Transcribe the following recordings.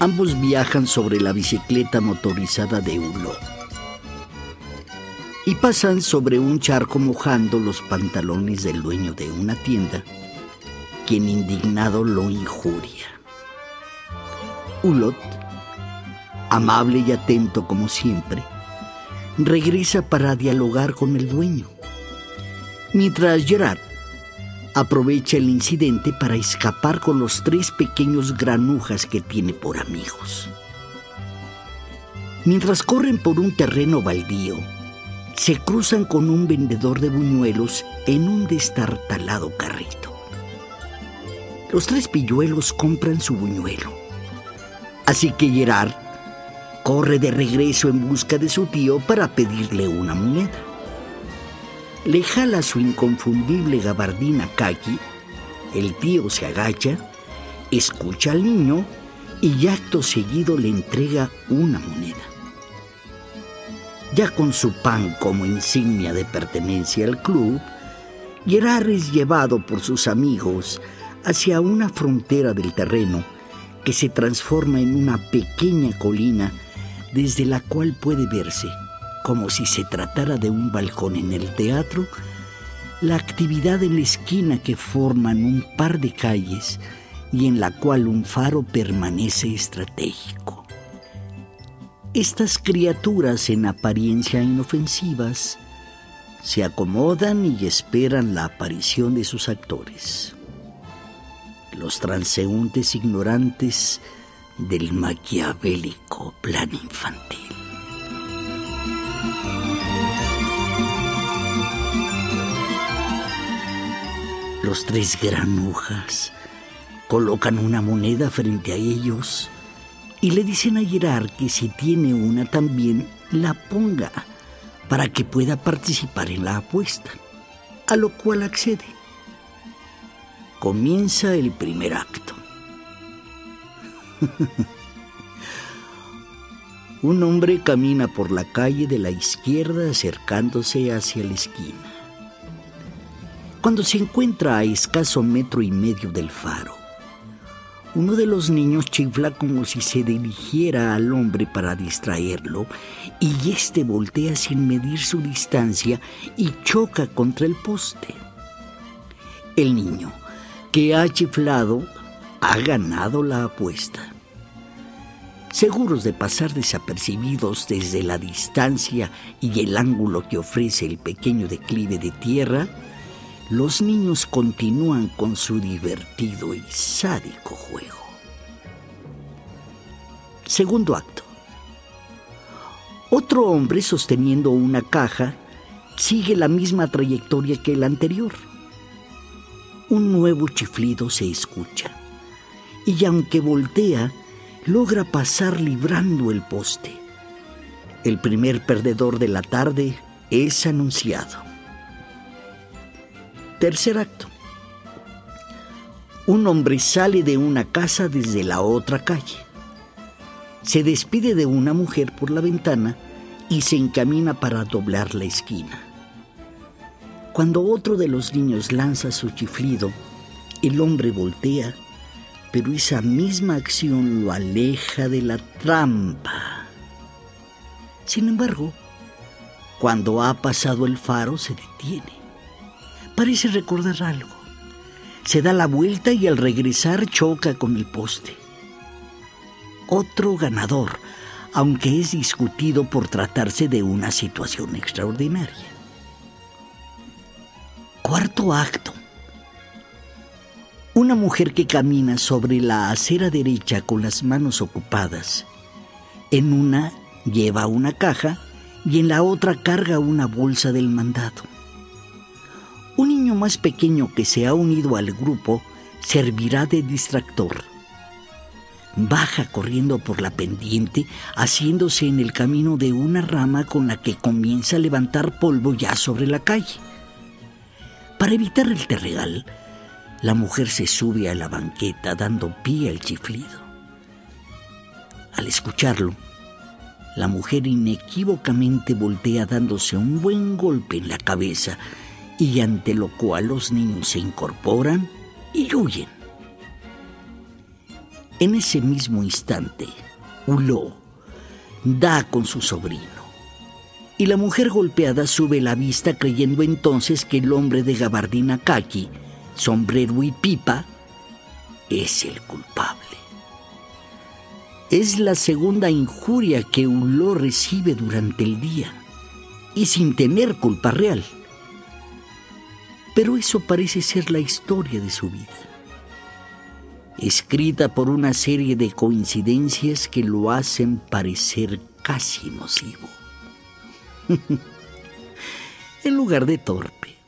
Ambos viajan sobre la bicicleta motorizada de Ulo y pasan sobre un charco mojando los pantalones del dueño de una tienda, quien indignado lo injuria. Ulot, amable y atento como siempre, regresa para dialogar con el dueño, mientras Gerard aprovecha el incidente para escapar con los tres pequeños granujas que tiene por amigos. Mientras corren por un terreno baldío, se cruzan con un vendedor de buñuelos en un destartalado carrito. Los tres pilluelos compran su buñuelo. Así que Gerard corre de regreso en busca de su tío para pedirle una moneda le jala su inconfundible gabardina kaki, el tío se agacha, escucha al niño y acto seguido le entrega una moneda. Ya con su pan como insignia de pertenencia al club, Gerard es llevado por sus amigos hacia una frontera del terreno que se transforma en una pequeña colina desde la cual puede verse como si se tratara de un balcón en el teatro, la actividad en la esquina que forman un par de calles y en la cual un faro permanece estratégico. Estas criaturas en apariencia inofensivas se acomodan y esperan la aparición de sus actores. Los transeúntes ignorantes del maquiavélico plan infantil. Los tres granujas colocan una moneda frente a ellos y le dicen a Gerard que si tiene una también la ponga para que pueda participar en la apuesta, a lo cual accede. Comienza el primer acto. Un hombre camina por la calle de la izquierda acercándose hacia la esquina. Cuando se encuentra a escaso metro y medio del faro, uno de los niños chifla como si se dirigiera al hombre para distraerlo y éste voltea sin medir su distancia y choca contra el poste. El niño, que ha chiflado, ha ganado la apuesta. Seguros de pasar desapercibidos desde la distancia y el ángulo que ofrece el pequeño declive de tierra, los niños continúan con su divertido y sádico juego. Segundo acto. Otro hombre sosteniendo una caja sigue la misma trayectoria que el anterior. Un nuevo chiflido se escucha y aunque voltea, logra pasar librando el poste. El primer perdedor de la tarde es anunciado. Tercer acto. Un hombre sale de una casa desde la otra calle. Se despide de una mujer por la ventana y se encamina para doblar la esquina. Cuando otro de los niños lanza su chiflido, el hombre voltea, pero esa misma acción lo aleja de la trampa. Sin embargo, cuando ha pasado el faro se detiene Parece recordar algo. Se da la vuelta y al regresar choca con el poste. Otro ganador, aunque es discutido por tratarse de una situación extraordinaria. Cuarto acto. Una mujer que camina sobre la acera derecha con las manos ocupadas. En una lleva una caja y en la otra carga una bolsa del mandado más pequeño que se ha unido al grupo servirá de distractor. baja corriendo por la pendiente, haciéndose en el camino de una rama con la que comienza a levantar polvo ya sobre la calle. Para evitar el terregal, la mujer se sube a la banqueta dando pie al chiflido. Al escucharlo, la mujer inequívocamente voltea dándose un buen golpe en la cabeza y ante lo cual los niños se incorporan y huyen. En ese mismo instante, Hulot da con su sobrino y la mujer golpeada sube la vista creyendo entonces que el hombre de gabardina kaki, sombrero y pipa es el culpable. Es la segunda injuria que Hulot recibe durante el día y sin tener culpa real. Pero eso parece ser la historia de su vida escrita por una serie de coincidencias que lo hacen parecer casi nocivo. en lugar de torpe.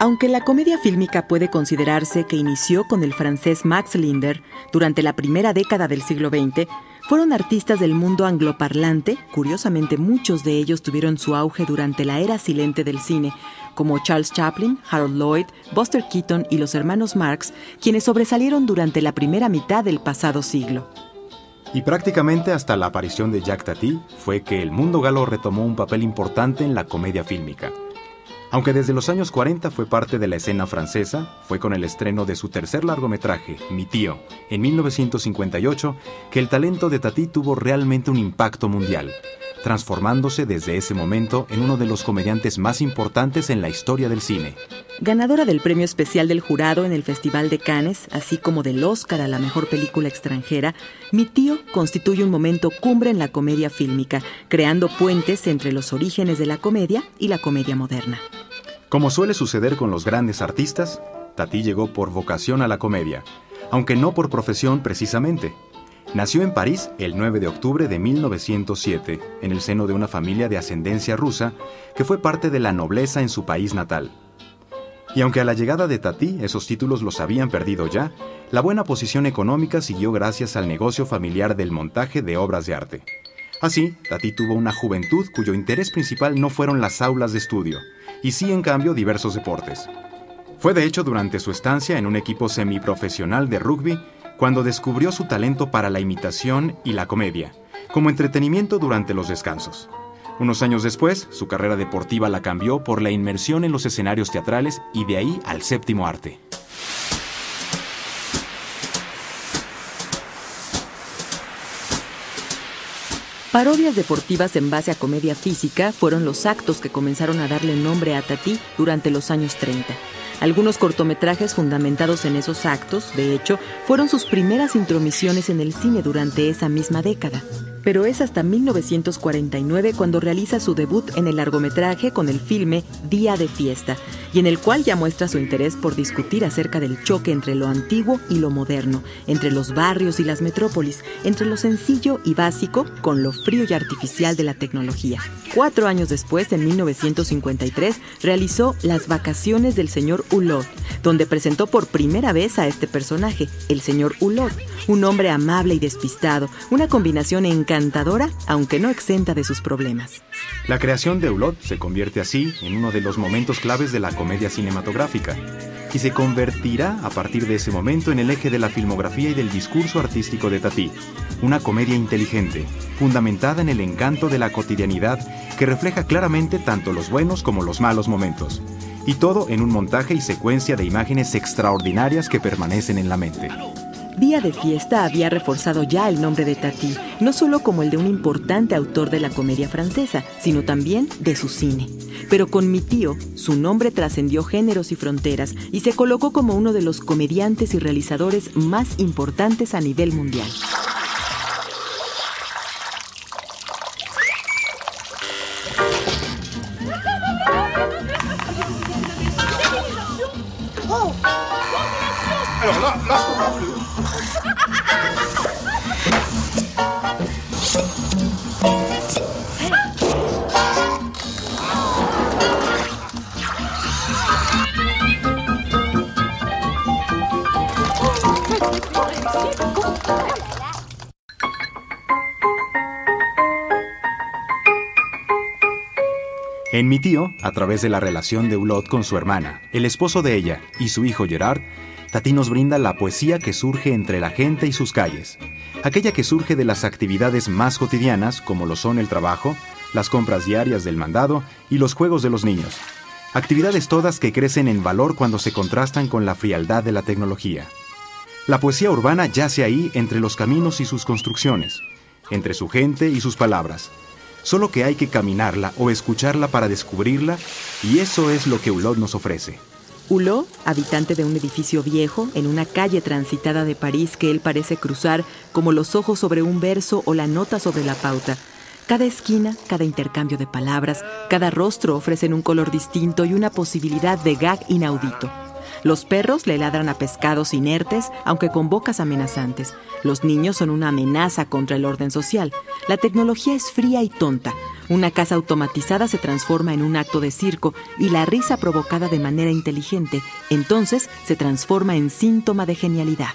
Aunque la comedia fílmica puede considerarse que inició con el francés Max Linder durante la primera década del siglo XX, fueron artistas del mundo angloparlante, curiosamente muchos de ellos tuvieron su auge durante la era silente del cine, como Charles Chaplin, Harold Lloyd, Buster Keaton y los hermanos Marx, quienes sobresalieron durante la primera mitad del pasado siglo. Y prácticamente hasta la aparición de Jacques Tati fue que el mundo galo retomó un papel importante en la comedia fílmica. Aunque desde los años 40 fue parte de la escena francesa, fue con el estreno de su tercer largometraje, Mi tío, en 1958, que el talento de Tati tuvo realmente un impacto mundial transformándose desde ese momento en uno de los comediantes más importantes en la historia del cine. Ganadora del premio especial del jurado en el Festival de Cannes, así como del Oscar a la mejor película extranjera, Mi tío constituye un momento cumbre en la comedia fílmica, creando puentes entre los orígenes de la comedia y la comedia moderna. Como suele suceder con los grandes artistas, Tati llegó por vocación a la comedia, aunque no por profesión precisamente. Nació en París el 9 de octubre de 1907, en el seno de una familia de ascendencia rusa que fue parte de la nobleza en su país natal. Y aunque a la llegada de Tati esos títulos los habían perdido ya, la buena posición económica siguió gracias al negocio familiar del montaje de obras de arte. Así, Tati tuvo una juventud cuyo interés principal no fueron las aulas de estudio, y sí en cambio diversos deportes. Fue de hecho durante su estancia en un equipo semiprofesional de rugby cuando descubrió su talento para la imitación y la comedia, como entretenimiento durante los descansos. Unos años después, su carrera deportiva la cambió por la inmersión en los escenarios teatrales y de ahí al séptimo arte. Parodias deportivas en base a comedia física fueron los actos que comenzaron a darle nombre a Tati durante los años 30. Algunos cortometrajes fundamentados en esos actos, de hecho, fueron sus primeras intromisiones en el cine durante esa misma década pero es hasta 1949 cuando realiza su debut en el largometraje con el filme Día de Fiesta, y en el cual ya muestra su interés por discutir acerca del choque entre lo antiguo y lo moderno, entre los barrios y las metrópolis, entre lo sencillo y básico con lo frío y artificial de la tecnología. Cuatro años después, en 1953, realizó Las vacaciones del señor Hulot, donde presentó por primera vez a este personaje, el señor Hulot, un hombre amable y despistado, una combinación encantadora encantadora, aunque no exenta de sus problemas. La creación de Hulot se convierte así en uno de los momentos claves de la comedia cinematográfica y se convertirá a partir de ese momento en el eje de la filmografía y del discurso artístico de Tati, una comedia inteligente, fundamentada en el encanto de la cotidianidad que refleja claramente tanto los buenos como los malos momentos, y todo en un montaje y secuencia de imágenes extraordinarias que permanecen en la mente. Día de Fiesta había reforzado ya el nombre de Tati, no solo como el de un importante autor de la comedia francesa, sino también de su cine. Pero con mi tío, su nombre trascendió géneros y fronteras y se colocó como uno de los comediantes y realizadores más importantes a nivel mundial. ¡Oh! ¡Oh, en mi tío, a través de la relación de Ulot con su hermana, el esposo de ella y su hijo Gerard, Tati nos brinda la poesía que surge entre la gente y sus calles, aquella que surge de las actividades más cotidianas como lo son el trabajo, las compras diarias del mandado y los juegos de los niños. Actividades todas que crecen en valor cuando se contrastan con la frialdad de la tecnología. La poesía urbana yace ahí entre los caminos y sus construcciones, entre su gente y sus palabras. Solo que hay que caminarla o escucharla para descubrirla, y eso es lo que Hulot nos ofrece. Hulot, habitante de un edificio viejo, en una calle transitada de París que él parece cruzar como los ojos sobre un verso o la nota sobre la pauta. Cada esquina, cada intercambio de palabras, cada rostro ofrecen un color distinto y una posibilidad de gag inaudito. Los perros le ladran a pescados inertes, aunque con bocas amenazantes. Los niños son una amenaza contra el orden social. La tecnología es fría y tonta. Una casa automatizada se transforma en un acto de circo y la risa provocada de manera inteligente entonces se transforma en síntoma de genialidad.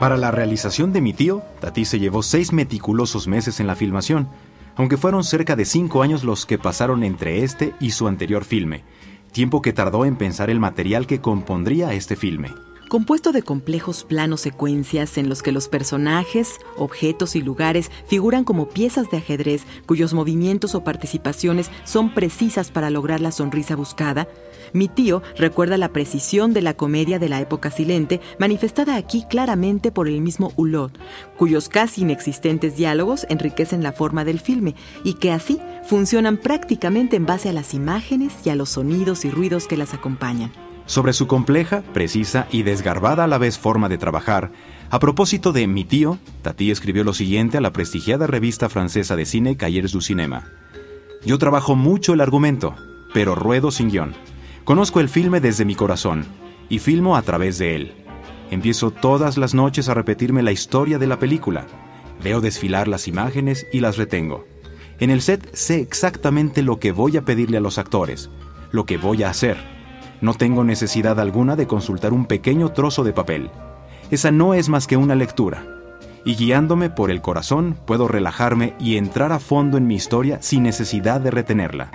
Para la realización de mi tío, Tati se llevó seis meticulosos meses en la filmación, aunque fueron cerca de cinco años los que pasaron entre este y su anterior filme, tiempo que tardó en pensar el material que compondría este filme compuesto de complejos planos secuencias en los que los personajes, objetos y lugares figuran como piezas de ajedrez cuyos movimientos o participaciones son precisas para lograr la sonrisa buscada, mi tío recuerda la precisión de la comedia de la época silente, manifestada aquí claramente por el mismo Hulot, cuyos casi inexistentes diálogos enriquecen la forma del filme y que así funcionan prácticamente en base a las imágenes y a los sonidos y ruidos que las acompañan. Sobre su compleja, precisa y desgarbada a la vez forma de trabajar, a propósito de Mi tío, Tati escribió lo siguiente a la prestigiada revista francesa de cine Cahiers du Cinéma. Yo trabajo mucho el argumento, pero ruedo sin guion. Conozco el filme desde mi corazón y filmo a través de él. Empiezo todas las noches a repetirme la historia de la película. Veo desfilar las imágenes y las retengo. En el set sé exactamente lo que voy a pedirle a los actores, lo que voy a hacer. No tengo necesidad alguna de consultar un pequeño trozo de papel. Esa no es más que una lectura. Y guiándome por el corazón puedo relajarme y entrar a fondo en mi historia sin necesidad de retenerla.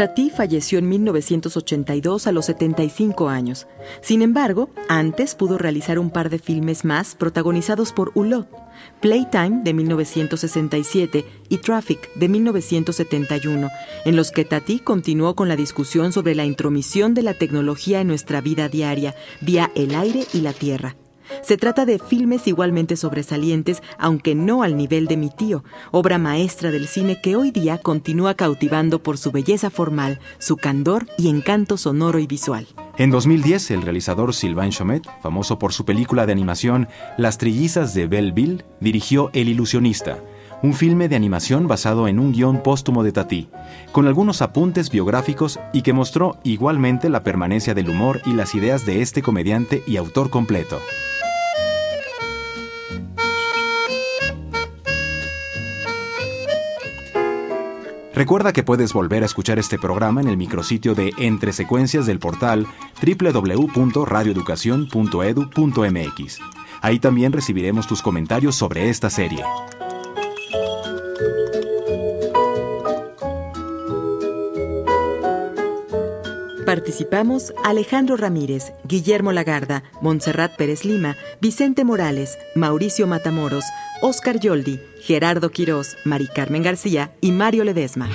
Tati falleció en 1982 a los 75 años. Sin embargo, antes pudo realizar un par de filmes más protagonizados por Hulot, Playtime de 1967 y Traffic de 1971, en los que Tati continuó con la discusión sobre la intromisión de la tecnología en nuestra vida diaria vía el aire y la tierra. Se trata de filmes igualmente sobresalientes, aunque no al nivel de Mi tío, obra maestra del cine que hoy día continúa cautivando por su belleza formal, su candor y encanto sonoro y visual. En 2010, el realizador Sylvain Chomet, famoso por su película de animación Las trillizas de Belleville, dirigió El ilusionista, un filme de animación basado en un guion póstumo de Tati, con algunos apuntes biográficos y que mostró igualmente la permanencia del humor y las ideas de este comediante y autor completo. Recuerda que puedes volver a escuchar este programa en el micrositio de Entre Secuencias del portal www.radioeducacion.edu.mx. Ahí también recibiremos tus comentarios sobre esta serie. Participamos Alejandro Ramírez, Guillermo Lagarda, Montserrat Pérez Lima, Vicente Morales, Mauricio Matamoros, Oscar Yoldi, Gerardo Quirós, Mari Carmen García y Mario Ledesma.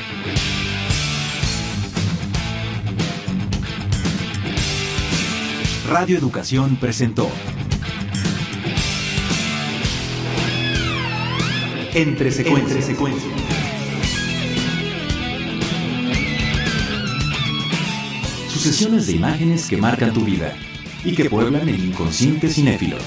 Radio Educación presentó Entre secuencias. Sucesiones de imágenes que marcan tu vida y que pueblan el inconsciente cinéfilo.